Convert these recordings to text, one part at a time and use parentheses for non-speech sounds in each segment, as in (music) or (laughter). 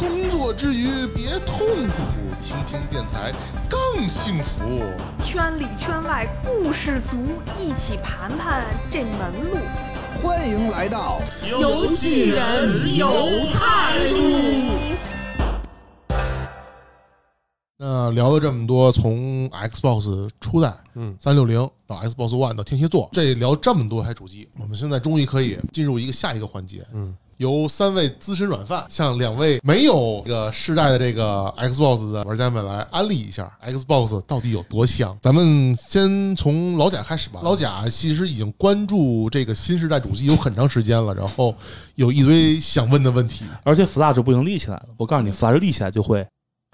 工作之余别痛苦，听听电台更幸福。圈里圈外故事足，一起盘盘这门路。欢迎来到游戏人有态度。那聊了这么多，从 Xbox 初代，嗯，三六零到 Xbox One 到天蝎座，这聊这么多台主机，我们现在终于可以进入一个下一个环节，嗯，由三位资深软饭向两位没有这个世代的这个 Xbox 的玩家们来安利一下 Xbox 到底有多香。咱们先从老贾开始吧。老贾其实已经关注这个新时代主机有很长时间了，然后有一堆想问的问题。而且 Flash 不行立起来了，我告诉你，Flash 立起来就会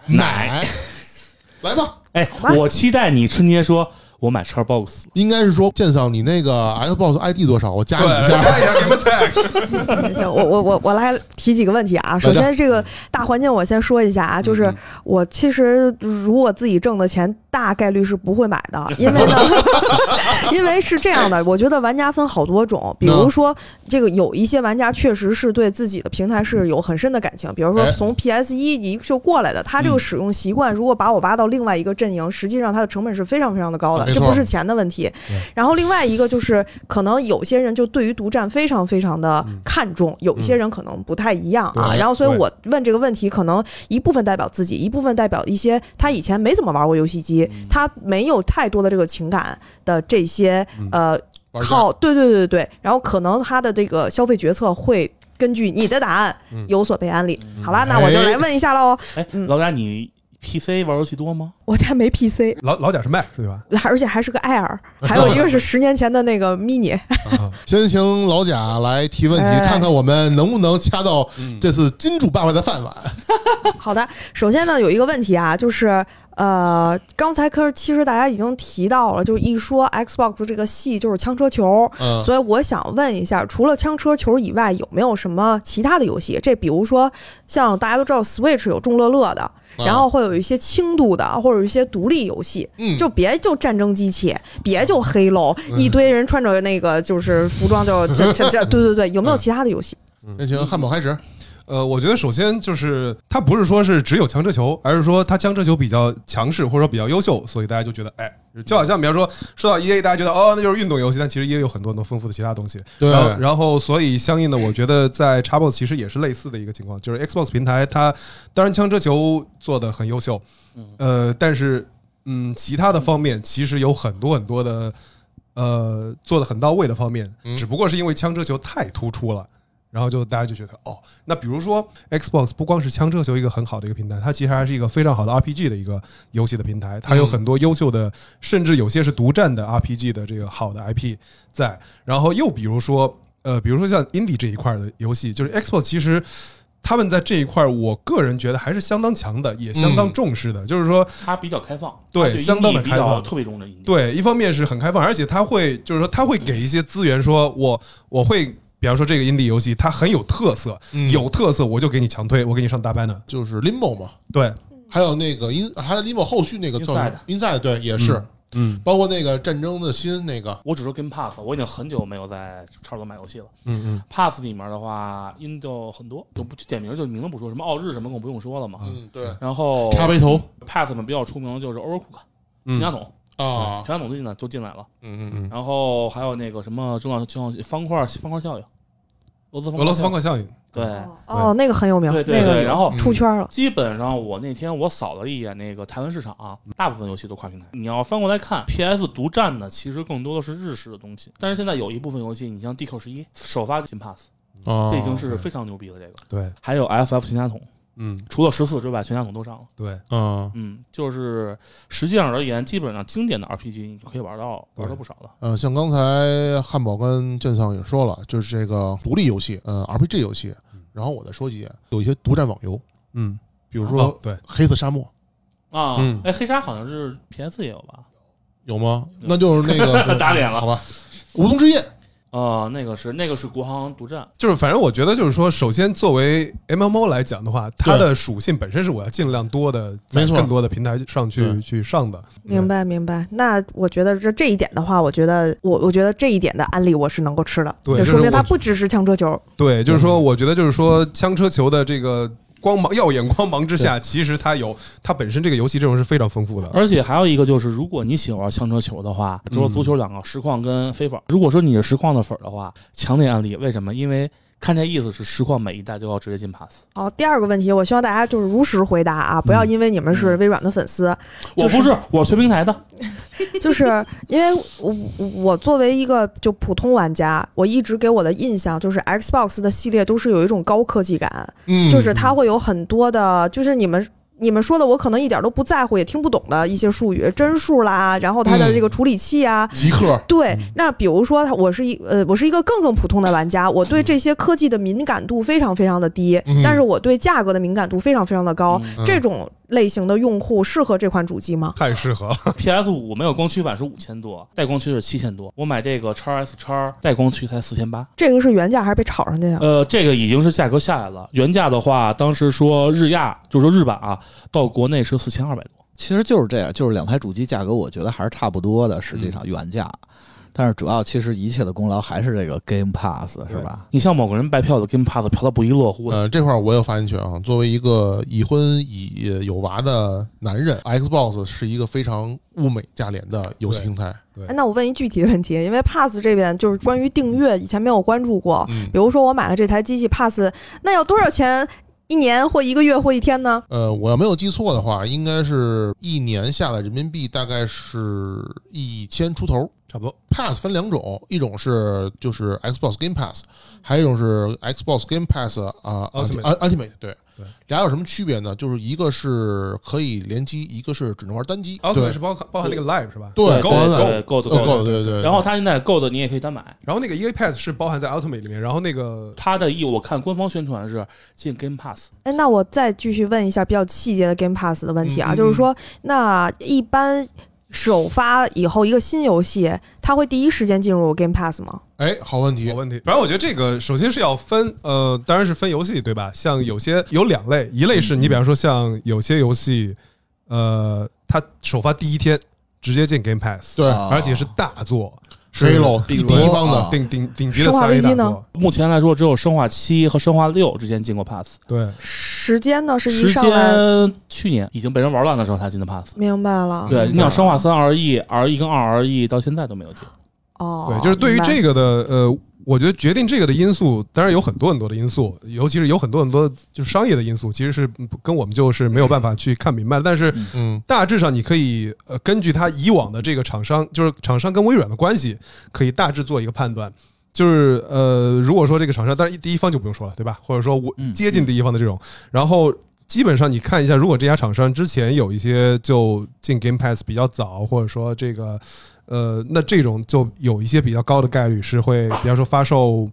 奶。(laughs) 来吧，哎，我期待你春节说我买 Xbox，应该是说剑嫂，你那个 Xbox ID 多少？我加你一下。加一下，给们 tag。行，我我我我来提几个问题啊。首先，这个大环境我先说一下啊，就是我其实如果自己挣的钱，大概率是不会买的，(laughs) 因为呢，(laughs) 因为是这样的，我觉得玩家分好多种，比如说这个有一些玩家确实是对自己的平台是有很深的感情，比如说哎从 PS 一一就过来的，他这个使用习惯，如果把我挖到另外一个阵营，实际上它的成本是非常非常的高的，这不是钱的问题。然后另外一个就是，可能有些人就对于独占非常非常的看重，有一些人可能不太一样啊。对然后，所以我问这个问题，可能一部分代表自己，一部分代表一些他以前没怎么玩过游戏机，他没有太多的这个情感的这些呃靠，对对对对对，然后可能他的这个消费决策会。根据你的答案有所被安利，好吧？那我就来问一下喽。哎，嗯老贾你 PC 玩游戏多吗？我家没 PC，老老贾是 Mac 对吧？而且还是个 Air，(laughs) 还有一个是十年前的那个 Mini。啊，先请老贾来提问题，哎看看我们能不能掐到嗯这次金主爸爸的饭碗。(laughs) 好的，首先呢，有一个问题啊，就是呃，刚才可是其实大家已经提到了，就是一说 Xbox 这个系就是枪车球，嗯，所以我想问一下，除了枪车球以外，有没有什么其他的游戏？这比如说像大家都知道 Switch 有众乐乐的，然后会有一些轻度的，或者有一些独立游戏，嗯就别就战争机器，别就黑喽，一堆人穿着那个就是服装就这这这，对对对，有没有其他的游戏？那行，汉堡开始。呃，我觉得首先就是它不是说是只有枪车球，而是说它枪车球比较强势或者说比较优秀，所以大家就觉得，哎，就好像比方说说到 E A，大家觉得哦那就是运动游戏，但其实也有很多很多丰富的其他东西。对然后然后所以相应的，我觉得在 Xbox 其实也是类似的一个情况，就是 Xbox 平台它当然枪车球做的很优秀，呃，但是嗯，其他的方面其实有很多很多的呃做的很到位的方面，嗯只不过是因为枪车球太突出了。然后就大家就觉得哦，那比如说 Xbox 不光是枪车球一个很好的一个平台，它其实还是一个非常好的 RPG 的一个游戏的平台，它有很多优秀的，甚至有些是独占的 RPG 的这个好的 IP 在。然后又比如说呃，比如说像 Indie 这一块的游戏，就是 Xbox 其实他们在这一块，我个人觉得还是相当强的，也相当重视的。就是说，它比较开放，对相当的开放特别对，一方面是很开放，而且他会就是说他会给一些资源，说我我会。比方说这个 indie 游戏，它很有特色，嗯。有特色我就给你强推，我给你上大班的。就是 Limbo 嘛，对，还有那个 In，还有 Limbo 后续那个 Inside Inside，对，也是，嗯。包括那个战争的心那个，我只说 Game Pass，我已经很久没有在超多买游戏了。嗯嗯。Pass 里面的话，Indo 很多，就不点名，就名字不说，什么奥日什么更不用说了嘛。嗯，对，然后插杯头。Pass 里面比较出名的就是 Overcook，全嗯家桶，啊，全家桶最近呢就进来了。嗯嗯嗯，然后还有那个什么重要情况方块方块效应，俄罗斯俄罗斯方块块效应，对。哦，那个很有名，对对那个对，然后出圈了。基本上我那天我扫了一眼那个台湾市场、大部分游戏都跨平台。你要翻过来看，PS 独占的其实更多的是日式的东西，但是现在有一部分游戏，你像 DQ 十一首发进 Pass，啊，这已经是非常牛逼的这个。对，还有 FF 全家桶，嗯除了十四之外，全家桶都上了。对，啊，嗯，就是实际上而言，基本上经典的 RPG 你就可以玩到玩到不少了。呃，像刚才汉堡跟剑桑也说了，就是这个独立游戏，呃，RPG 游戏。然后我再说几点，有一些独占网游，嗯比比如哦说对，黑色沙漠啊嗯，哎，黑鲨好像是 PS 也有吧？有吗？那就是那个 (laughs) 打脸了好吧？无冬之夜，哦，那个是那个是国行独占，就是反正我觉得就是说，首先作为 MMO 来讲的话，它的属性本身是我要尽量多的在没错更多的平台上去去上的。明白明白。那我觉得这这一点的话，我觉得我我觉得这一点的案例我是能够吃的，对就说明它不只是枪车球。对，就是说，我觉得就是说，枪车球的这个光芒耀眼光芒之下，其实它有它本身这个游戏阵容是非常丰富的。而且还有一个就是，如果你喜欢玩枪车球的话，就说足球两个实况跟非法，如果说你是实况的粉儿的话，强烈案例。为什么？因为看这意思是实况每一代都要直接进 pass。好，第二个问题，我希望大家就是如实回答啊，不要因为你们是微软的粉丝，就是我不是，我是全平台的。(laughs) 就是因为我我作为一个就普通玩家，我一直给我的印象就是 Xbox 的系列都是有一种高科技感，嗯，就是它会有很多的，就是你们。你们说的我可能一点都不在乎，也听不懂的一些术语，帧数啦，然后它的这个处理器啊，极客，对，那比如说，我是一呃，我是一个更更普通的玩家，我对这些科技的敏感度非常非常的低，嗯但是我对价格的敏感度非常非常的高。嗯这种类型的用户适合这款主机吗？太适合了，(laughs) PS 五没有光驱版是五千多，带光驱是七千多。我买这个叉 S 叉带光驱才四千八。这个是原价还是被炒上去的？呃，这个已经是价格下来了。原价的话，当时说日亚，就是说日版啊，到国内是四千二百多。其实就是这样，就是两台主机价格，我觉得还是差不多的，实际上原价。但是主要其实一切的功劳还是这个 Game Pass，是吧？你像某个人白嫖的 Game Pass 嫖的不亦乐乎的。呃，这块儿我有发言权啊。作为一个已婚已有娃的男人，Xbox 是一个非常物美价廉的游戏平台。哎，那我问一具体的问题，因为 Pass 这边就是关于订阅，以前没有关注过。嗯比如说我买了这台机器 Pass，那要多少钱？一年或一个月或一天呢？呃，我要没有记错的话，应该是一年下来人民币大概是一千出头。差不多。Pass 分两种，一种是就是 Xbox Game Pass，还有一种是 Xbox Game Pass 啊、Ultimate Ultimate Ultimate 对对俩有什么区别呢？就是一个是可以联机，一个是只能玩单机。奥特曼对是包含包含那个 Live 是吧？对对包含在对。对对对。然后它现在够的你也可以单买。然后那个 EA Pass 是包含在 Ultimate 里面，然后那个它的意我看官方宣传是进 Game Pass，哎，那我再继续问一下比较细节的 Game Pass 的问题啊，就是说，那一般首发以后一个新游戏，它会第一时间进入 Game Pass 吗？哎，好问题好，问题。反正我觉得这个首先是要分，呃，当然是分游戏对吧？像有些有两类，一类是你比方说像有些游戏，呃，它首发第一天直接进 Game Pass，对啊而且是大作，是 Halo 第比如一方的啊，顶顶顶级的生化三危 A 大机呢作。目前来说只有生化七和生化六之间进过 Pass，对，时间呢是一时上来，间去年已经被人玩烂的时候才进的 Pass。明白了。对，明白了你想生化三 RE、RE 跟二 RE 到现在都没有进。哦，对，就是对于明白这个的，呃，我觉得决定这个的因素，当然有很多很多的因素，尤其是有很多很多就是商业的因素，其实是跟我们就是没有办法去看明白的。但是嗯大致上你可以呃根据他以往的这个厂商，就是厂商跟微软的关系，可以大致做一个判断。就是呃，如果说这个厂商，当然第一方就不用说了，对吧？或者说我嗯接近第一方的这种，然后基本上你看一下，如果这家厂商之前有一些就进 Game Pass 比较早，或者说这个呃，那这种就有一些比较高的概率是会，比方说发售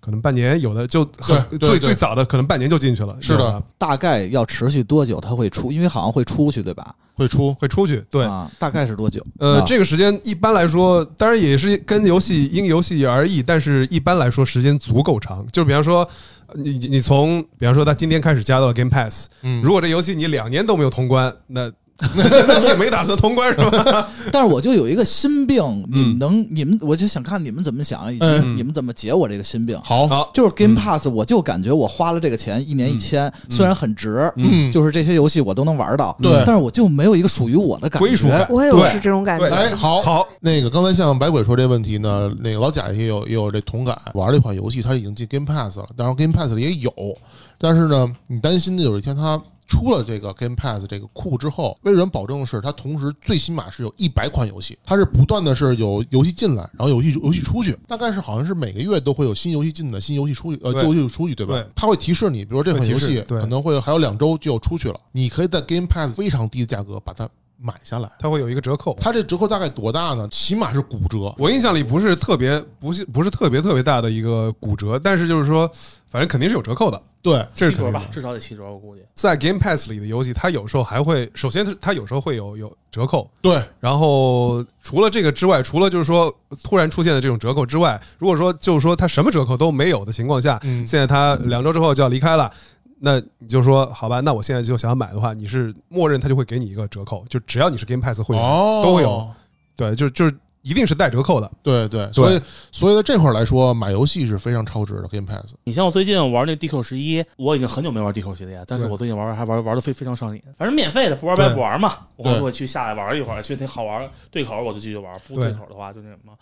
可能半年，有的就很最最早的可能半年就进去了，是的大概要持续多久它会出？因为好像会出去，对吧？会出会出去，对。啊，大概是多久？呃，啊这个时间一般来说，当然也是跟游戏因游戏而异，但是一般来说时间足够长。就是比方说，你你从比方说他今天开始加到了 Game Pass，嗯如果这游戏你两年都没有通关，那那 (laughs) 你也没打算通关是吧？(laughs) 但是我就有一个心病，你们嗯能，你们我就想看你们怎么想，以及嗯你们怎么解我这个心病。好，好，就是 Game 嗯 Pass，我就感觉我花了这个钱，一年一千，虽然很值，嗯，就是这些游戏我都能玩到，对但是我就没有一个属于我的感觉。归属感我也是这种感觉。对哎，好，好，那个刚才像白鬼说这问题呢，那个老贾也有也有这同感，玩这款游戏他已经进 Game Pass 了，当然 Game Pass 里也有，但是呢，你担心的有一天它出了这个 Game Pass 这个库之后，微软保证的是它同时最起码是有一百款游戏，它是不断的是有游戏进来，然后游戏游戏出去，大概是好像是每个月都会有新游戏进的，新游戏出去，呃，对旧游戏出去，对吧？对它会提示你，比如说这款游戏可能会还有两周就要出去了，你可以在 Game Pass 非常低的价格把它买下来。它会有一个折扣。它这折扣大概多大呢？起码是骨折。我印象里不是特别不是不是特别特别大的一个骨折，但是就是说，反正肯定是有折扣的。对，这是肯定的，七折吧至少得七折，我估计。在 Game Pass 里的游戏，它有时候还会，首先它它有时候会有有折扣，对，然后除了这个之外，除了就是说突然出现的这种折扣之外，如果说就是说它什么折扣都没有的情况下，嗯现在它两周之后就要离开了，那你就说好吧，那我现在就想要买的话，你是默认它就会给你一个折扣，就只要你是 Game Pass 会员、哦，都会有，对，就就是一定是带折扣的，对对，所以所以在这块儿来说，买游戏是非常超值的 Game Pass。你像我最近玩那 DQ 十一，我已经很久没玩 DQ 系列，但是我最近玩还玩玩的非非常上瘾。反正免费的，不玩白不玩嘛，我会去下来玩一会儿，觉得挺好玩，对口我就继续玩，不对对。口的话就那什么。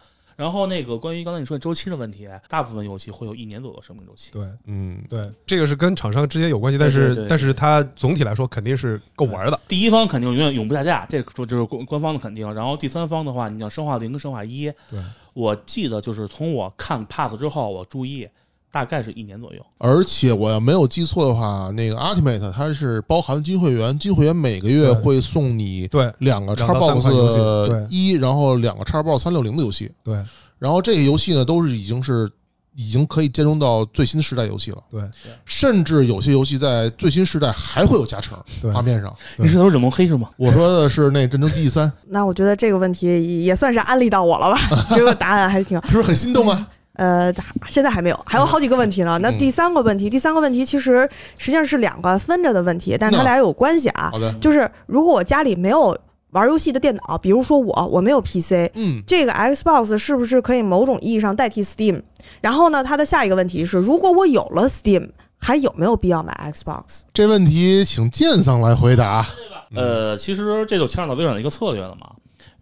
然后那个关于刚才你说的周期的问题，大部分游戏会有一年左右的生命周期。对嗯，对，这个是跟厂商之间有关系，但是对对对但是它总体来说肯定是够玩的，第一方肯定永远永不下架，这个说就是官官方的肯定。然后第三方的话，你像生化零跟生化一，对，我记得就是从我看 pass 之后，我注意大概是一年左右。而且我要没有记错的话，那个 Ultimate 它是包含金会员，金会员每个月会送你对两个两到三款游戏 Xbox 对一，然后两个叉 box 三六零的游戏。对然后这些游戏呢，都是已经是已经可以兼容到最新时代游戏了，对甚至有些游戏在最新时代还会有加成，对画面上。你是说忍龙黑是吗？我说的是那《战争机器三》，(laughs) 那我觉得这个问题也算是安利到我了吧？(laughs) 这个答案还挺 (laughs) 是不是很心动啊？呃，现在还没有，还有好几个问题呢。那嗯第三个问题，第三个问题其实实际上是两个分着的问题，但是它俩有关系啊好。的，就是如果我家里没有玩游戏的电脑，比如说我我没有 PC，嗯，这个 Xbox 是不是可以某种意义上代替 Steam？然后呢，它的下一个问题是，如果我有了 Steam，还有没有必要买 Xbox？这问题请剑桑来回答。呃，其实这就牵扯到微软的一个策略了嘛。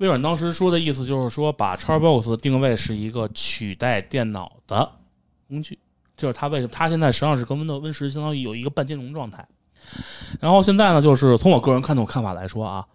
微软当时说的意思就是说，把 Xbox 定位是一个取代电脑的工具，就是它为什么它现在实际上是跟 Windows Win 十相当于有一个半兼容状态。然后现在呢，就是从我个人看的看法来说啊，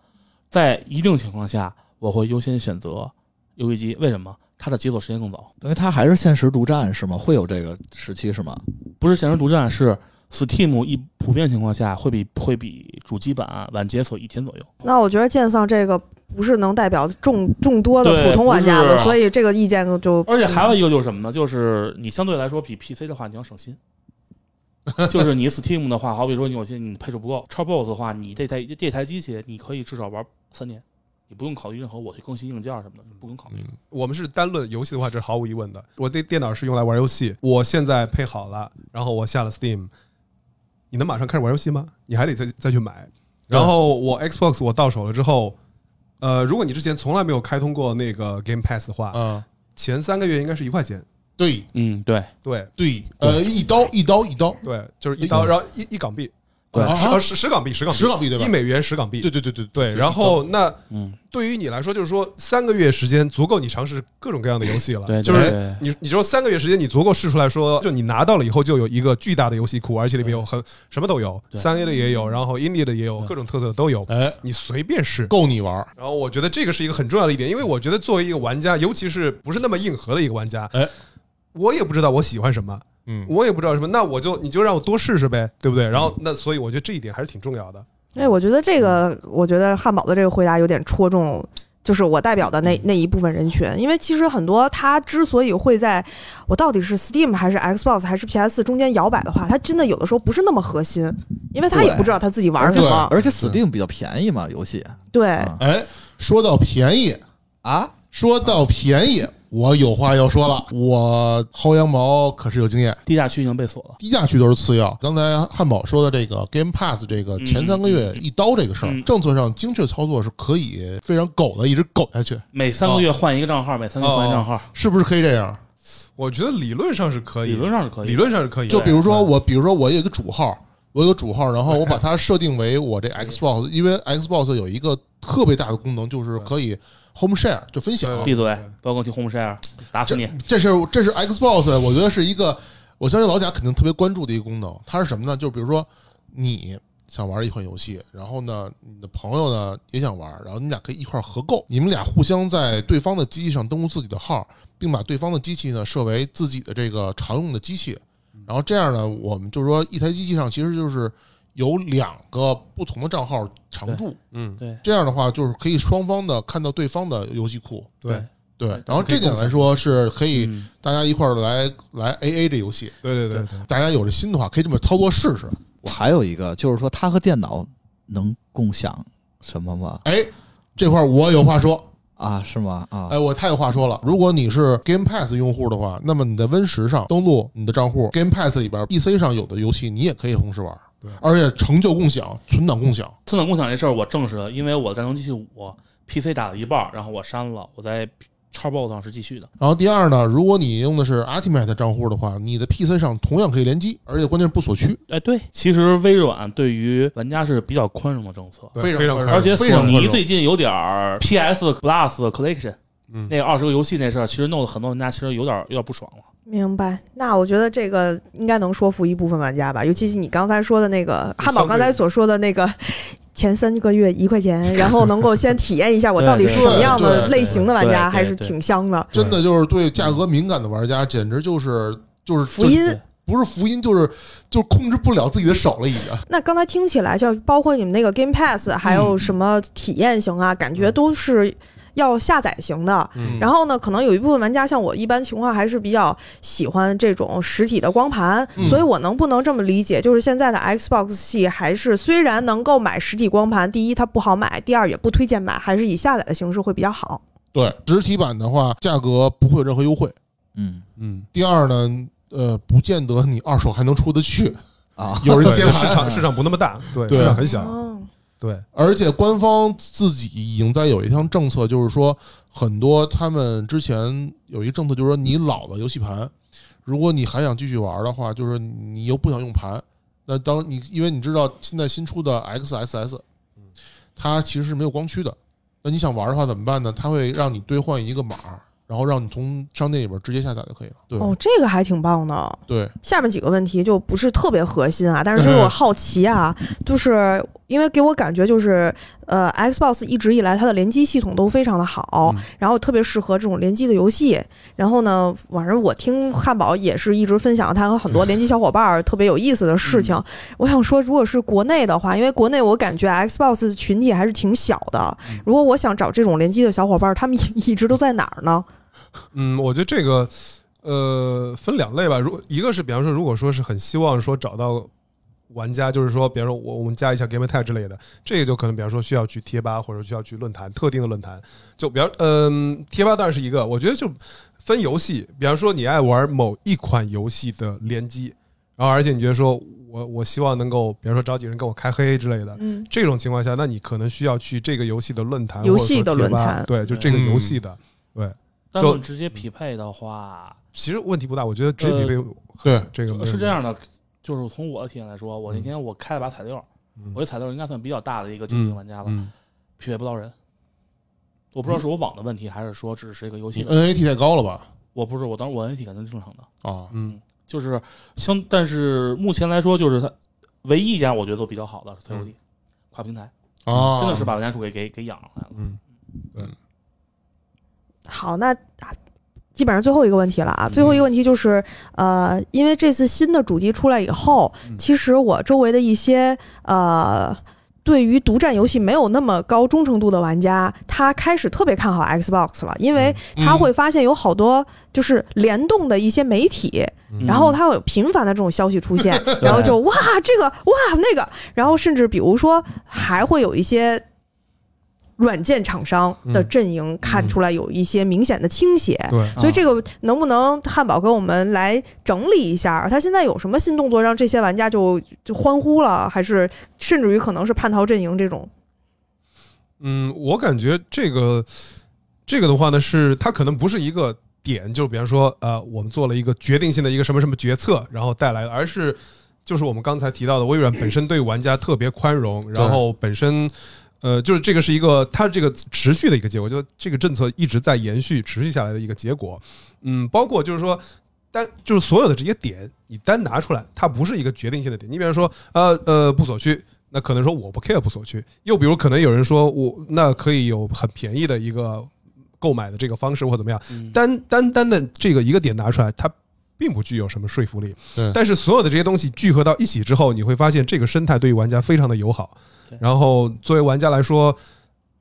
在一定情况下，我会优先选择游戏机，为什么？它的解锁时间更早，等于它还是限时独占是吗？会有这个时期是吗？不是限时独占，是 Steam 一普遍情况下会比会比主机版晚解锁一天左右。那我觉得剑丧这个不是能代表众众多的普通玩家的，所以这个意见就而且还有一个就是什么呢？就是你相对来说比 PC 的话，你要省心。(laughs) 就是你 Steam 的话，好比说你有些你配置不够，Xbox 的话，你这台这台机器你可以至少玩三年，你不用考虑任何我去更新硬件什么的，不用考虑。我们是单论游戏的话，这是毫无疑问的。我这电脑是用来玩游戏，我现在配好了，然后我下了 Steam，你能马上开始玩游戏吗？你还得再再去买。然后我 Xbox 我到手了之后，呃，如果你之前从来没有开通过那个 Game Pass 的话，嗯，前三个月应该是一块钱。对嗯，对，对对，呃，一刀一刀一刀，对，就是一刀，然后一一港币，对，啊十呃十十港币，十港币，十港币对吧？一美元十港币，对对对对对。然后那嗯，对于你来说，就是说三个月时间足够你尝试各种各样的游戏了。对，就是你你说三个月时间，你足够试出来说，就你拿到了以后就有一个巨大的游戏库，而且里面有很什么都有，对。三 A 的也有，然后 indie 的也有，各种特色的都有，哎，你随便试。够你玩儿，然后我觉得这个是一个很重要的一点，因为我觉得作为一个玩家，尤其是不是那么硬核的一个玩家，哎，我也不知道我喜欢什么，嗯，我也不知道什么，那我就你就让我多试试呗，对不对？然后那所以我觉得这一点还是挺重要的。哎，我觉得这个，我觉得汉堡的这个回答有点戳中，就是我代表的那那一部分人群。因为其实很多他之所以会在我到底是 Steam 还是 Xbox 还是 PS 中间摇摆的话，他真的有的时候不是那么核心，因为他也不知道他自己玩什么。而且 Steam 比较便宜嘛，游戏。对，啊哎，说到便宜，啊，说到便宜，我有话要说了，我薅羊毛可是有经验。低价区已经被锁了。低价区都是次要。刚才汉堡说的这个 Game Pass 这个前三个月一刀这个事儿，嗯政策上精确操作是可以非常狗的，一直狗下去，每三个月换一个账号，每三个月换一个账号，是不是可以这样？我觉得理论上是可以，理论上是可以。理论上是可以。就比如说我，比如说我有一个主号，我有个主号，然后我把它设定为我这 Xbox，因为 Xbox 有一个特别大的功能，就是可以 Home Share 就分享。闭嘴，不要跟我提 Home Share，打死你！这是这是 Xbox，我觉得是一个，我相信老贾肯定特别关注的一个功能。它是什么呢？就比如说你想玩一款游戏，然后呢，你的朋友呢也想玩，然后你俩可以一块儿合购，你们俩互相在对方的机器上登录自己的号，并把对方的机器呢设为自己的这个常用的机器，然后这样呢，我们就是说一台机器上其实就是有两个不同的账号常驻，嗯，对这样的话就是可以双方的看到对方的游戏库。对对，然后这点来说是可以嗯大家一块儿来来 A A 这游戏，对对对对，大家有这心的话可以这么操作试试。我还有一个就是说，它和电脑能共享什么吗？哎，这块儿我有话说，啊，是吗？啊，哎，我太有话说了。如果你是 Game Pass 用户的话，那么你在 Win 十上登录你的账户，Game Pass 里边 PC 上有的游戏你也可以同时玩。对而且成就共享、存档共享。存档共享这事儿我证实了，因为我的战争机器五 PC 打了一半儿，然后我删了，我在 Xbox 上是继续的。然后第二呢，如果你用的是 Ultimate 账户的话，你的 PC 上同样可以联机，而且关键是不锁区。哎，对，其实微软对于玩家是比较宽容的政策，非常宽容非常宽容而且索尼最近有点 PS Plus Collection 嗯那个二十个游戏那事儿，其实弄得很多玩家其实有点有点不爽了。明白，那我觉得这个应该能说服一部分玩家吧，尤其是你刚才说的那个汉堡刚才所说的那个前三个月一块钱，然后能够先体验一下我到底是什么样的类型的玩家，还是挺香的。真的就是对价格敏感的玩家，简直就是就是福音不是福音，就是就是控制不了自己的手了，已经。那刚才听起来，就包括你们那个 Game Pass，还有什么体验型啊，感觉都是要下载型的。嗯。然后呢，可能有一部分玩家像我，一般情况还是比较喜欢这种实体的光盘，嗯。所以我能不能这么理解，就是现在的 Xbox 系还是虽然能够买实体光盘，第一它不好买，第二也不推荐买，还是以下载的形式会比较好。对，实体版的话，价格不会有任何优惠。嗯。嗯，第二呢，呃，不见得你二手还能出得去，啊，有人接市场市场不那么大，对，对。市场很小，哦，对，而且官方自己已经在有一项政策，就是说很多他们之前有一个政策，就是说你老的游戏盘，如果你还想继续玩的话，就是你又不想用盘，那当你因为你知道现在新出的 XSS，它其实是没有光驱的，那你想玩的话怎么办呢？它会让你兑换一个码，然后让你从商店里边直接下载就可以了。对哦，这个还挺棒的。对，下面几个问题就不是特别核心啊，但是就是我好奇啊，就是因为给我感觉就是，呃，Xbox 一直以来它的联机系统都非常的好，嗯然后特别适合这种联机的游戏。然后呢，反正我听汉堡也是一直分享他和很多 (laughs) 联机小伙伴儿特别有意思的事情。我想说，如果是国内的话，因为国内我感觉 Xbox 群体还是挺小的，如果我想找这种联机的小伙伴儿，他们 (laughs) 一直都在哪儿呢？嗯，我觉得这个呃分两类吧。如一个是比方说，如果说是很希望说找到玩家，就是说，比方说我我们加一下 Game Tag 之类的，这个就可能比方说需要去贴吧或者需要去论坛特定的论坛。就比方嗯、贴吧当然是一个，我觉得就分游戏，比方说你爱玩某一款游戏的联机，然后而且你觉得说我我希望能够比方说找几个人跟我开黑之类的，嗯，这种情况下，那你可能需要去这个游戏的论坛，游戏的或者说贴吧论坛对，就这个游戏的。对，就直接匹配的话，其实问题不大，我觉得直接匹配对这个是这样的，就是从我的体验来说，我那天我开了把彩六，嗯。我这彩六应该算比较大的一个精英玩家了，嗯，匹配不到人。我不知道是我网的问题，还是说只是一个游戏你的。NAT 太高了吧？我不是，我当时我 NAT 肯定是正常的，啊，嗯。就是相，但是目前来说，就是它唯一一家我觉得都比较好的是 COD 跨平台，啊，真的是把玩家数给给给养上来了。嗯。好，那啊基本上最后一个问题了啊，最后一个问题就是，呃，因为这次新的主机出来以后，嗯。其实我周围的一些呃。对于独占游戏没有那么高忠诚度的玩家，他开始特别看好 Xbox 了，因为嗯。他会发现有好多就是联动的一些媒体，嗯。然后他会有频繁的这种消息出现，(laughs) 然后就哇这个哇那个，然后甚至比如说还会有一些软件厂商的嗯阵营看出来有一些明显的倾斜。对，所以这个能不能汉堡给我们来整理一下？他现在有什么新动作让这些玩家就就欢呼了，还是甚至于可能是叛逃阵营这种？嗯，我感觉这个这个的话呢，是它可能不是一个点，就比方说呃，我们做了一个决定性的一个什么什么决策，然后带来的，而是就是我们刚才提到的，微软本身对玩家特别宽容，然后本身。呃，就是这个是一个它这个持续的一个结果，就这个政策一直在延续、持续下来的一个结果。嗯，包括就是说，单就是所有的这些点，你单拿出来，它不是一个决定性的点。你比方说，呃呃，不锁区，那可能说我不 care 不锁区。又比如，可能有人说我那可以有很便宜的一个购买的这个方式或怎么样。嗯单单单的这个一个点拿出来，它并不具有什么说服力。但是所有的这些东西聚合到一起之后，你会发现这个生态对于玩家非常的友好。然后作为玩家来说，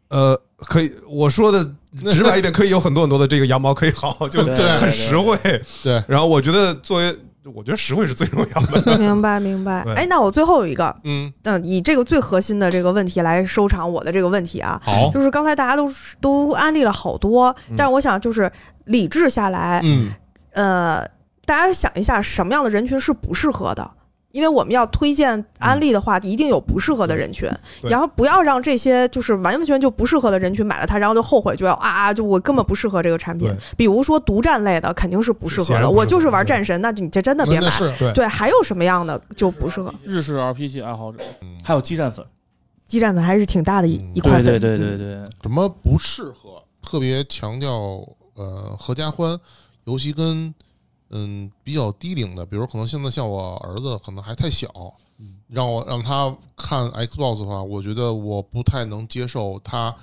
呃，可以我说的直白一点，可以有很多很多的这个羊毛可以薅，就对很实惠。对，然后我觉得作为，我觉得实惠是最重要的。(laughs) 明白明白对。哎，那我最后一个，嗯，嗯，以这个最核心的这个问题来收场我的这个问题啊，好，就是刚才大家都都安利了好多，但是我想就是理智下来，嗯，呃，大家想一下什么样的人群是不适合的。因为我们要推荐安利的话，一定有不适合的人群，然后不要让这些就是完完全就不适合的人群买了它，然后就后悔，就要啊啊，就我根本不适合这个产品。比如说独占类的，肯定是不适合的。我就是玩战神，那就你这真的别买。对对，还有什么样的就不适合？日式 RPG 爱好者，嗯还有激战粉，激战粉还是挺大的一嗯一块粉。对对对对对，什么不适合，特别强调呃合家欢尤其跟嗯比较低龄的，比如可能现在像我儿子可能还太小，让我让他看 Xbox 的话，我觉得我不太能接受他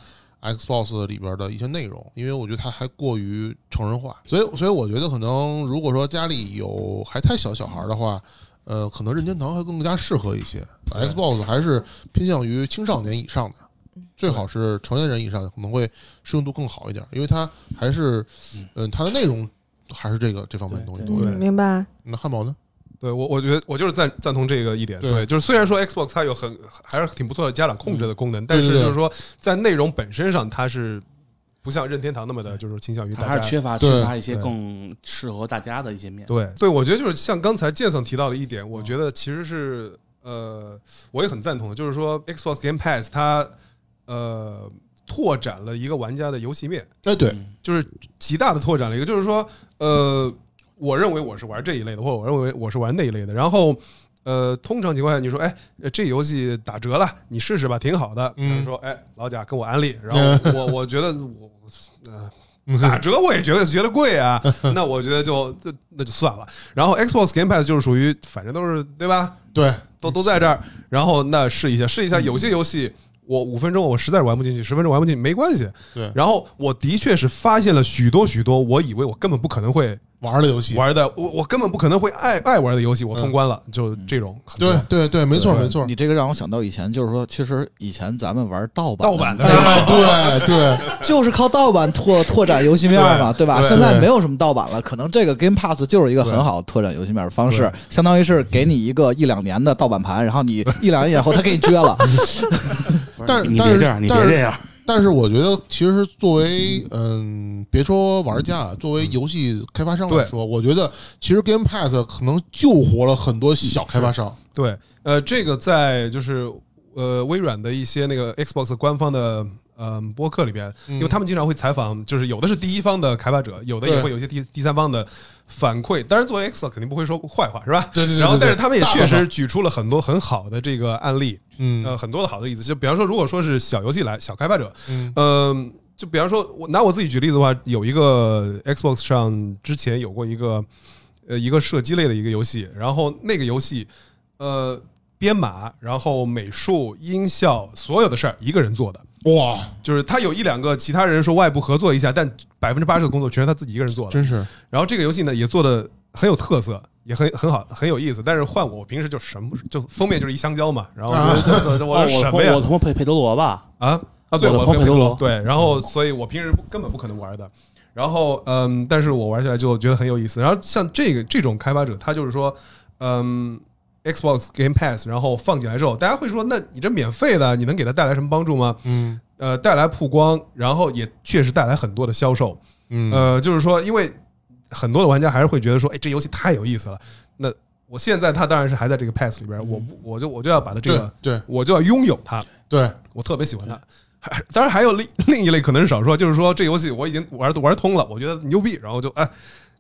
Xbox 里边的一些内容，因为我觉得他还过于成人化，所以所以我觉得可能如果说家里有还太小小孩的话。呃，可能任天堂还更加适合一些，Xbox 还是偏向于青少年以上的，最好是成年人以上，可能会适用度更好一点，因为它还是，嗯，它的内容还是这个这方面的东西多。明白。那汉堡呢？对我，我觉得我就是赞赞同这个一点。对对，就是虽然说 Xbox 它有很还是挺不错的家长控制的功能，但是就是说在内容本身上，它是不像任天堂那么的，就是倾向于大家它还是缺乏缺乏一些更适合大家的一些面。对对，我觉得就是像刚才剑桑提到的一点，我觉得其实是呃，我也很赞同的，就是说 Xbox Game Pass 它呃拓展了一个玩家的游戏面，哎，对，嗯就是极大的拓展了一个，就是说呃，我认为我是玩这一类的，或者我认为我是玩那一类的，然后。呃，通常情况下，你说，哎，呃这游戏打折了，你试试吧，挺好的。嗯说，哎，老贾跟我安利，然后 (laughs) 我我觉得我呃打折我也觉得觉得贵啊，(laughs) 那我觉得就就那就算了。然后 Xbox Game Pass 就是属于反正都是对吧，对，都都在这儿，然后那试一下试一下，有些游戏我五分钟我实在是玩不进去，十分钟玩不进去没关系。对然后我的确是发现了许多许多我以为我根本不可能会玩的游戏，玩的，我我根本不可能会爱爱玩的游戏，我通关了，就这种对对对，没错没错。你这个让我想到以前，就是说，其实以前咱们玩盗版盗版的哎，对对，(laughs) 就是靠盗版拓拓展游戏面嘛，对吧？对现在没有什么盗版了，可能这个 Game Pass 就是一个很好拓展游戏面的方式，相当于是给你一个一两年的盗版盘，然后你一两年以后他给你撅了，(laughs) 但是但是你别这样，你但是别这样。(laughs) 但是我觉得，其实作为嗯，别说玩家啊，作为游戏开发商来说，我觉得其实 Game Pass 可能救活了很多小开发商。对，呃，这个在就是呃微软的一些那个 Xbox 官方的呃播客里边，嗯因为他们经常会采访，就是有的是第一方的开发者，有的也会有一些第第三方的反馈。当然，作为 Xbox 肯定不会说坏话，是吧？对对对对然后，但是他们也确实举出了很多很好的这个案例，嗯呃，很多的好的例子。就比方说，如果说是小游戏来小开发者，嗯嗯，就比方说，我拿我自己举例子的话，有一个 Xbox 上之前有过一个呃一个射击类的一个游戏，然后那个游戏呃编码，然后美术、音效所有的事儿一个人做的，哇，就是他有一两个其他人说外部合作一下，但百分之八十的工作全是他自己一个人做的。真是然后这个游戏呢也做的很有特色，也很很好，很有意思。但是换我，我平时就什么就封面就是一香蕉嘛，然后 (laughs) 我什么呀我我？他妈佩佩德罗吧，啊啊，对，我的我朋友佩德罗对，然后所以我平时不根本不可能玩的。然后嗯，但是我玩起来就觉得很有意思。然后像这个这种开发者，他就是说，嗯，Xbox Game Pass，然后放进来之后，大家会说，那你这免费的，你能给他带来什么帮助吗？嗯呃，带来曝光，然后也确实带来很多的销售。嗯呃，就是说，因为很多的玩家还是会觉得说，哎，这游戏太有意思了。那我现在它当然是还在这个 Pass 里边，我我就我就要把它这个，对我就要拥有它。对，我特别喜欢它。还当然还有另另一类可能是少数，就是说这游戏我已经玩玩通了，我觉得牛逼，然后就哎，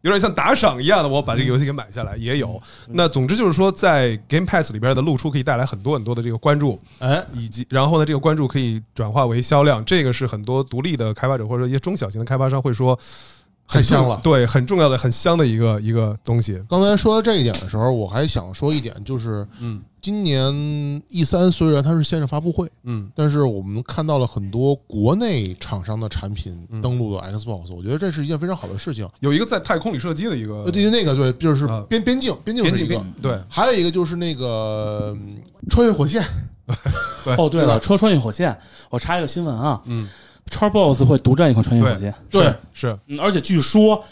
有点像打赏一样的，我把这个游戏给买下来也有。那总之就是说，在 Game Pass 里边的露出可以带来很多很多的这个关注，哎，以及然后呢，这个关注可以转化为销量，这个是很多独立的开发者或者一些中小型的开发商会说。太香了。对，很重要的、很香的一个一个东西。刚才说到这一点的时候，我还想说一点，就是嗯今年 E 三虽然它是线上发布会，嗯但是我们看到了很多国内厂商的产品嗯登陆了 Xbox，我觉得这是一件非常好的事情。有一个在太空里射击的一个呃，对于那个对，就是啊边边境边境边境是一个边，对还有一个就是那个嗯穿越火线，(laughs) 对哦，对了，对吧说穿越火线，我查一个新闻啊嗯，Xbox 会独占一款穿越火箭，对是嗯，而且据说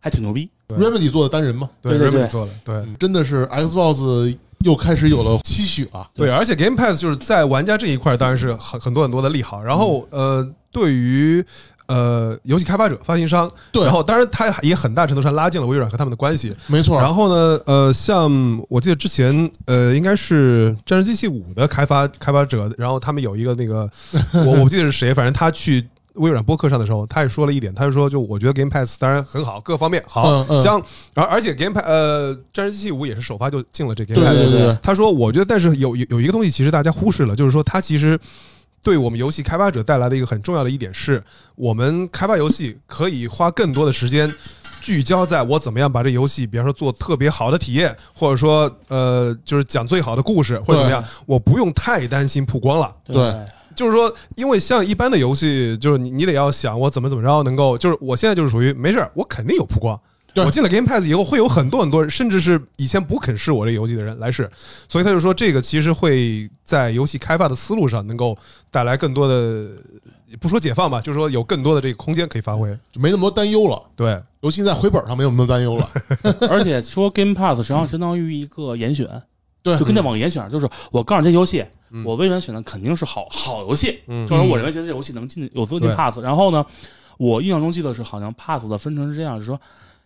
还挺牛逼。对 Remedy 做的单人嘛，对对 Remedy 对做的对。嗯真的是 Xbox 又开始有了期许了。对，而且 Game Pass 就是在玩家这一块当然是很很多很多的利好。然后呃，对于呃游戏开发者、发行商，对。然后当然他也很大程度上拉近了微软和他们的关系。没错，然后呢，呃，像我记得之前呃，应该是《战争机器五》的开发开发者，然后他们有一个那个 (laughs) 我我不记得是谁，反正他去。微软播客上的时候，他也说了一点，他就说，就我觉得 Game Pass 当然很好，各方面好。嗯嗯。香，而而且 Game Pass 呃，《战争机器五》也是首发就进了这 Game Pass，对对。对，他说：“我觉得，但是有有有一个东西，其实大家忽视了，就是说，它其实对我们游戏开发者带来的一个很重要的一点是，我们开发游戏可以花更多的时间聚焦在我怎么样把这游戏，比方说做特别好的体验，或者说呃，就是讲最好的故事，或者怎么样，我不用太担心曝光了。对就是说，因为像一般的游戏，就是你你得要想我怎么怎么着能够，就是我现在就是属于没事儿，我肯定有曝光。”对我进了 Game Pass 以后，会有很多很多人，甚至是以前不肯试我这游戏的人来试，所以他就说，这个其实会在游戏开发的思路上能够带来更多的，不说解放吧，就是说有更多的这个空间可以发挥。就没那么多担忧了。对，尤其在回本上没有那么多担忧了。(laughs) 而且说 Game Pass 实际上相当于一个严选，对就跟那网严选，就是我告诉你这游戏，嗯我微软选的肯定是好好游戏，嗯就是我认为觉得这游戏能进有资格进 Pass。然后呢，我印象中记得是好像 Pass 的分成是这样，就是说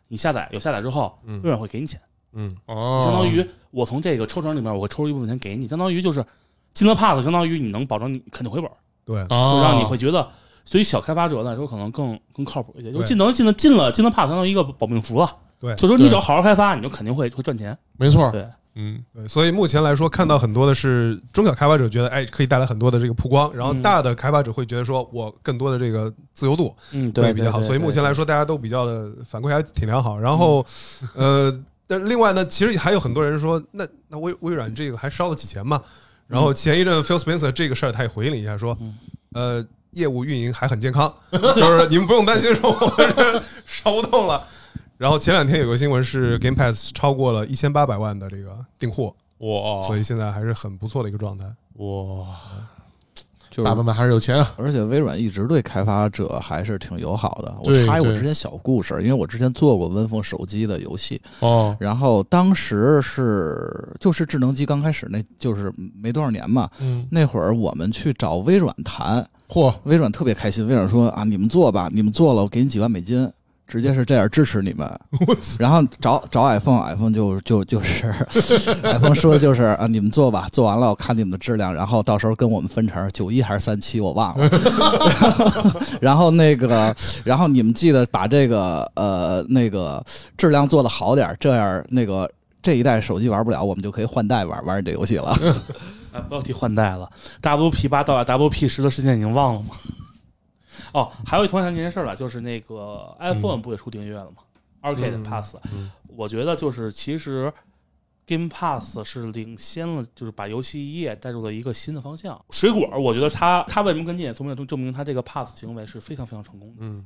你下载有下载之后，嗯微软会给你钱，嗯哦相当于我从这个抽成里面我会抽出一部分钱给你，相当于就是进了 Pass，相当于你能保证你肯定回本，对，就哦让你会觉得。对于小开发者来说，可能更更靠谱一些。就对进能进了进了进了 Pass，相当于一个保命符了。对所以说你只要好好开发，你就肯定会会赚钱。没错，对，嗯，对，所以目前来说，看到很多的是中小开发者觉得，哎，可以带来很多的这个曝光，然后嗯大的开发者会觉得说我更多的这个自由度，嗯，会比较好。所以目前来说，大家都比较的反馈还挺良好。然后，呃，但另外呢，其实还有很多人说，那那微微软这个还烧得起钱吗？然后前一阵 Phil Spencer 这个事儿，他也回应了一下，说嗯，呃，业务运营还很健康，就是你们不用担心说我 (laughs) 烧不动了。然后前两天有个新闻是 Game Pass 超过了一千八百万的这个订货，哇，所以现在还是很不错的一个状态。哇，就是爸爸们还是有钱啊。而且微软一直对开发者还是挺友好的。我插一我之前小故事，因为我之前做过 Win 手机的游戏，哦，然后当时是就是智能机刚开始那就是没多少年嘛，嗯，那会儿我们去找微软谈，嚯，微软特别开心，微软说啊你们做吧，你们做了我给你几万美金。直接是这样支持你们，(laughs) 然后找找 iPhone，iPhone 就就就是 (laughs) iPhone 说的就是啊，你们做吧，做完了我看你们的质量，然后到时候跟我们分成九一还是三七，我忘了。(laughs) 然后那个，然后你们记得把这个呃那个质量做的好点儿，这样那个这一代手机玩不了，我们就可以换代玩玩这游戏了。啊，不要提换代了，WP 八到 WP 十的时间已经忘了吗？哦，还有一突然想起一件事儿来，就是那个 iPhone 不也出订阅了吗、a r c a d e 嗯 Pass，、嗯我觉得就是其实 Game Pass 是领先了，就是把游戏业带入了一个新的方向。水果，我觉得它它为什么跟进，从明证明它这个 Pass 行为是非常非常成功的。嗯，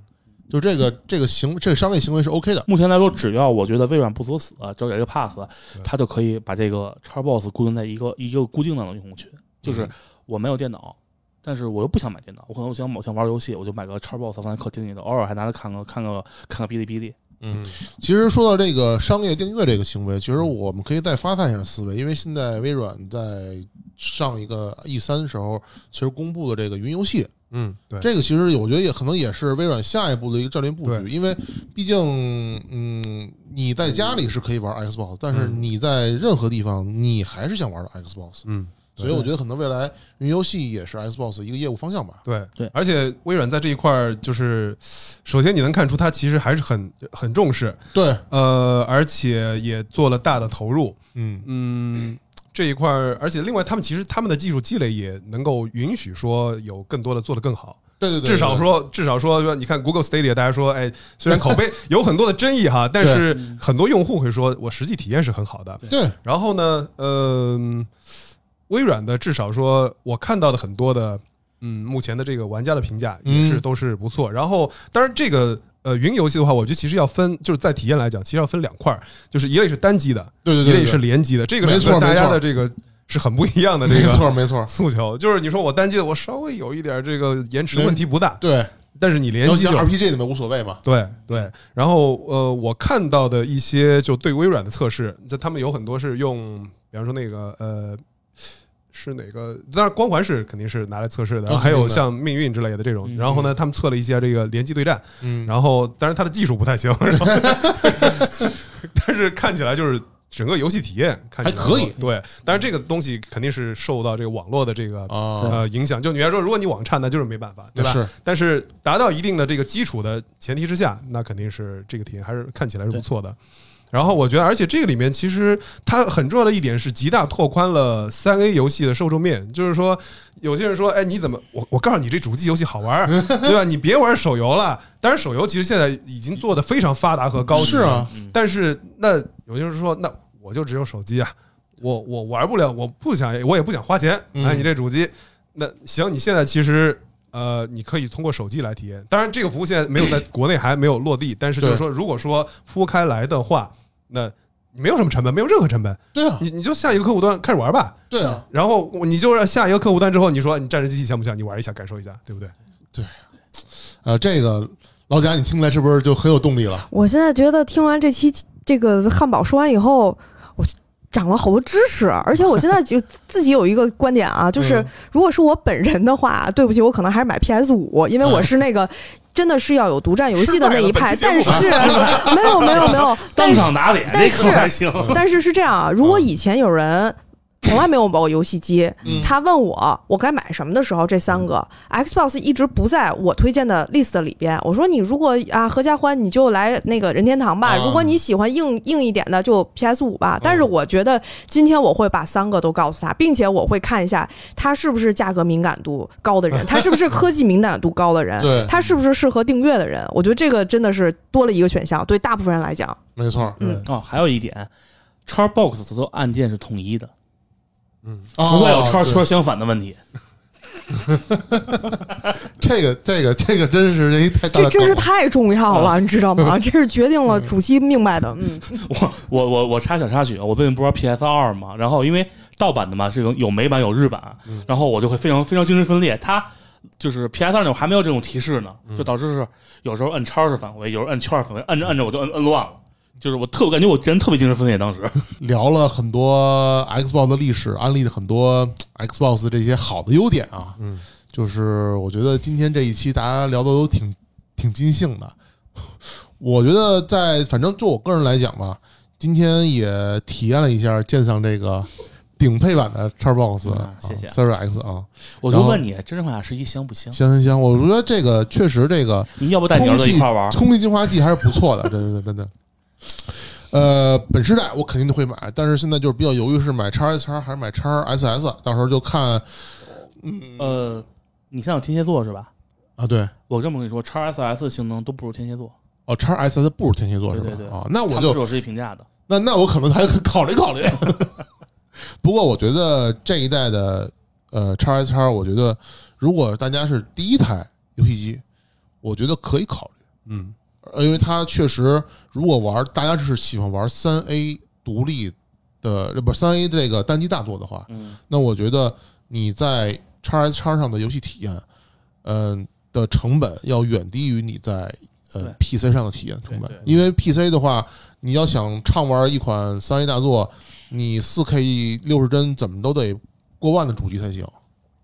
就这个这个行这个商业行为是 OK 的。目前来说，只要我觉得微软不作死，只要有一个 Pass，它就可以把这个 Xbox 固定在一个一个固定的用户群，就是我没有电脑。但是我又不想买电脑，我可能我想某天玩游戏，我就买个 Xbox 放在客厅里头，偶尔还拿来看个看个看个哔哩哔哩。嗯其实说到这个商业订阅这个行为，其实我们可以再发散一下思维，因为现在微软在上一个 E 三时候，其实公布的这个云游戏，嗯，对，这个其实我觉得也可能也是微软下一步的一个战略布局，因为毕竟，嗯，你在家里是可以玩 Xbox，但是嗯你在任何地方你还是想玩 Xbox，嗯。所以我觉得可能未来云游戏也是 Xbox 一个业务方向吧。对对。而且微软在这一块儿，就是首先你能看出它其实还是很很重视，对，呃，而且也做了大的投入，嗯，嗯，这一块儿，而且另外他们其实他们的技术积累也能够允许说有更多的做得更好，对对对，至少说，至少说，说你看 Google Stadia，大家说，哎，虽然口碑有很多的争议哈，但是很多用户会说我实际体验是很好的。对，然后呢，呃，微软的至少说我看到的很多的，嗯，目前的这个玩家的评价也是嗯都是不错。然后，当然这个呃云游戏的话，我觉得其实要分，就是在体验来讲，其实要分两块儿，就是一类是单机的，对对对对一类是联机的。这个没错大家的这个是很不一样的这没错没错，诉求。就是你说我单机的，我稍微有一点这个延迟问题不大，对，但是你联机就 RPG 里面无所谓嘛。对对，然后呃，我看到的一些就对微软的测试，就他们有很多是用，比方说那个呃。是哪个？当然，光环是肯定是拿来测试的，然后还有像命运之类的这种。嗯然后呢，他们测了一些这个联机对战，嗯，然后当然它的技术不太行，(laughs) 然后 (laughs) 但是看起来就是整个游戏体验看起来还可以对，但是这个东西肯定是受到这个网络的这个啊，呃影响。就你来说，如果你网差，那就是没办法，对吧？是但是达到一定的这个基础的前提之下，那肯定是这个体验还是看起来是不错的。然后我觉得，而且这个里面其实它很重要的一点是极大拓宽了三 A 游戏的受众面。就是说，有些人说，哎，你怎么我我告诉你这主机游戏好玩儿，(laughs) 对吧？你别玩手游了。当然，手游其实现在已经做的非常发达和高级了。是啊，但是那有些人说，那我就只有手机啊，我我玩不了，我不想，我也不想花钱嗯买你这主机。那行，你现在其实呃，你可以通过手机来体验。当然，这个服务现在没有在 (clears throat) 国内还没有落地，但是就是说，如果说铺开来的话，那没有什么成本，没有任何成本，对啊，你你就下一个客户端开始玩吧。对啊，然后你就让下一个客户端之后，你说你战士机器像不像？你玩一下，感受一下，对不对？呃，这个老贾，你听来是不是就很有动力了？我现在觉得听完这期这个汉堡说完以后，我长了好多知识，而且我现在就自己有一个观点啊，就是嗯如果是我本人的话，对不起，我可能还是买 PS 五，因为我是那个真的是要有独占游戏的那一派。但是没有没有没有，(laughs) 但当是场打脸，但是。但是是这样啊，如果以前有人。从来没有玩过游戏机，嗯他问我我该买什么的时候，这三个 Xbox 一直不在我推荐的 list 里边。我说你如果啊合家欢，你就来那个任天堂吧。啊如果你喜欢硬硬一点的，就 PS 五吧。但是我觉得今天我会把三个都告诉他，并且我会看一下他是不是价格敏感度高的人，(laughs) 他是不是科技敏感度高的人，对他是不是适合订阅的人。我觉得这个真的是多了一个选项，对大部分人来讲。没错，嗯哦，还有一点，Xbox 的按键是统一的，不不会有圈圈相反的问题。(laughs) 这个这个这个真是这一太这真是太重要了，你知道吗？(laughs) 这是决定了主机命脉的。嗯，(laughs) 我我我我插小插曲，我最近不是玩 PS 二嘛，然后因为盗版的嘛，是有有美版有日版，然后我就会非常非常精神分裂。它就是 PS 二那会儿还没有这种提示呢，就导致是有时候摁叉是返回，有时候摁圈是返回，摁着摁着我就摁摁乱了。就是我特我感觉我人特别精神分裂，当时 (laughs) 聊了很多 Xbox 的历史，安利的很多 Xbox 这些好的优点啊。嗯，就是我觉得今天这一期大家聊的都挺挺尽兴的。(laughs) 我觉得在反正就我个人来讲吧，今天也体验了一下鉴赏这个顶配版的 Xbox，、啊谢谢 Series X 啊，我就问你，真人化十一香不香？香香香，我觉得这个确实这个你要不带你儿子一块玩？空气净化器还是不错的，真的真的。呃，本世代我肯定都会买，但是现在就是比较犹豫是买叉 S 叉还是买叉 SS，到时候就看嗯呃，你像有天蝎座是吧？啊，对，我这么跟你说叉 S S 性能都不如天蝎座，哦叉 SS 不如天蝎座是吧？对对对啊，那我就是有实际评价的。那那我可能还考虑考虑。(laughs) 不过我觉得这一代的呃叉 S 叉我觉得如果大家是第一台游戏机，我觉得可以考虑。嗯呃，因为它确实，如果玩大家是喜欢玩三 A 独立的，呃不三 A 这个单机大作的话，嗯，那我觉得你在叉 S x 上的游戏体验，嗯、的成本要远低于你在呃 PC 上的体验成本因为 PC 的话，你要想畅玩一款三 A 大作，你四 K 六十帧怎么都得过万的主机才行，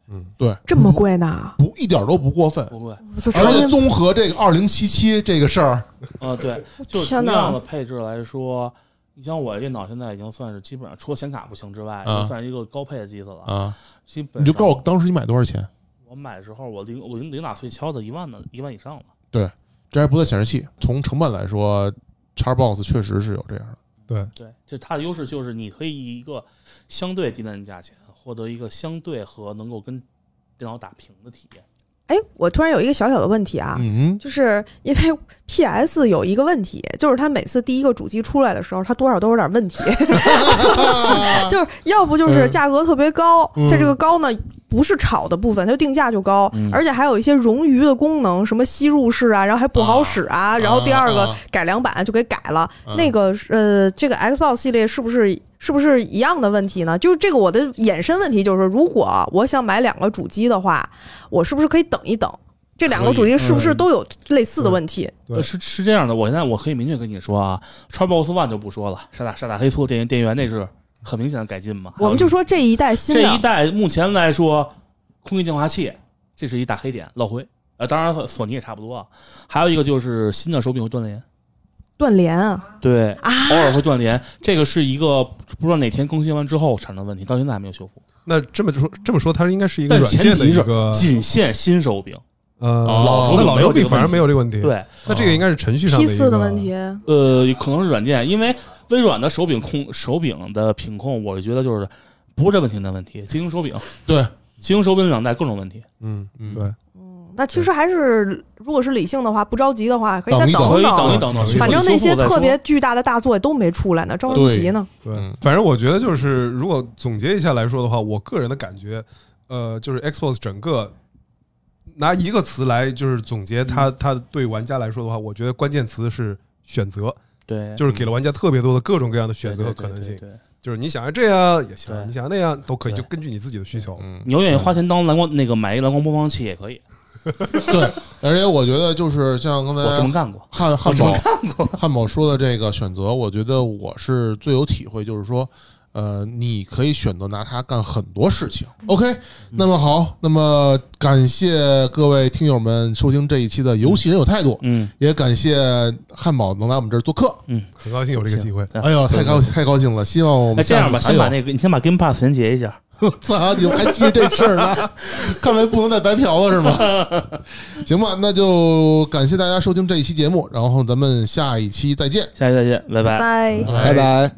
嗯，对，这么贵呢？不一点都不过分。不贵，而且综合这个二零七七这个事儿，呃，(laughs) 对，(laughs) 就是天哪同样的配置来说，你像我电脑现在已经算是基本上除了显卡不行之外，已啊经算是一个高配的机子了。啊，基本你就告诉我当时你买多少钱？我买的时候，我零我零零打碎敲的一万的一万以上了。对这还不在显示器，从成本来说，Xbox 确实是有这样的。对，对，就它的优势就是你可以以一个相对低端的价钱获得一个相对和能够跟电脑打平的体验。哎，我突然有一个小小的问题啊，嗯，就是因为 PS 有一个问题，就是它每次第一个主机出来的时候，它多少都有点问题 (laughs) (laughs) 就是要不就是价格特别高，嗯这个高呢不是炒的部分，它就定价就高，嗯而且还有一些冗余的功能，什么吸入式啊，然后还不好使啊，然后第二个啊改良版就给改了。啊那个呃，这个 Xbox 系列是不是是不是一样的问题呢？就是这个我的衍生问题就是，如果我想买两个主机的话，我是不是可以等一等？这两个主机是不是都有类似的问题？是是这样的，我现在我可以明确跟你说啊，Xbox One 就不说了，傻打傻打黑粗电源电源那是很明显的改进嘛。我们就说这一代新这一，代目前来说，空气净化器这是一大黑点，落灰。呃，当然索尼也差不多啊。还有一个就是新的手柄会断连，断连啊对，啊！偶尔会断连，这个是一个不知道哪天更新完之后产生的问题，到现在还没有修复。那这么说这么说，它应该是一个但软件的前提是一个仅限新手柄，呃，老手柄那老手柄反而没有这个问题对，那这个应该是程序上的一个四的问题，呃，可能是软件，因为微软的手柄控手柄的品控，我觉得就是不是这问题的问题，精英手柄，对，精英手柄两代各种问题，嗯嗯。对，嗯，那其实还是如果是理性的话，不着急的话，可以再等一等。等一等。等等，反正那些特别巨大的大作也都没出来呢，着什么急呢？对嗯，反正我觉得就是，如果总结一下来说的话，我个人的感觉，呃，就是 Xbox 整个拿一个词来就是总结它，它对玩家来说的话，我觉得关键词是选择，对，就是给了玩家特别多的各种各样的选择和可能性，对对对对就是你想要这样也行，你想要那样都可以，就根据你自己的需求。嗯，你要愿意花钱当蓝光那个买一蓝光播放器也可以，(laughs) 对，而且我觉得就是像刚才我这么干过。汉汉堡汉堡说的这个选择，我觉得我是最有体会，就是说。呃，你可以选择拿它干很多事情。OK，那么好，那么感谢各位听友们收听这一期的《游戏人有态度》，嗯，也感谢汉堡能来我们这儿做客。嗯很高兴有这个机会。对哎呦，太高太高兴了！希望我哎，们这样吧，先把那个你先把 Game Pass 先结一下。(laughs) 操，你们还记这事儿呢？(laughs) 看来不能再白嫖了是吗？(laughs) 行吧，那就感谢大家收听这一期节目，然后咱们下一期再见，下期再见，拜拜。拜。拜拜。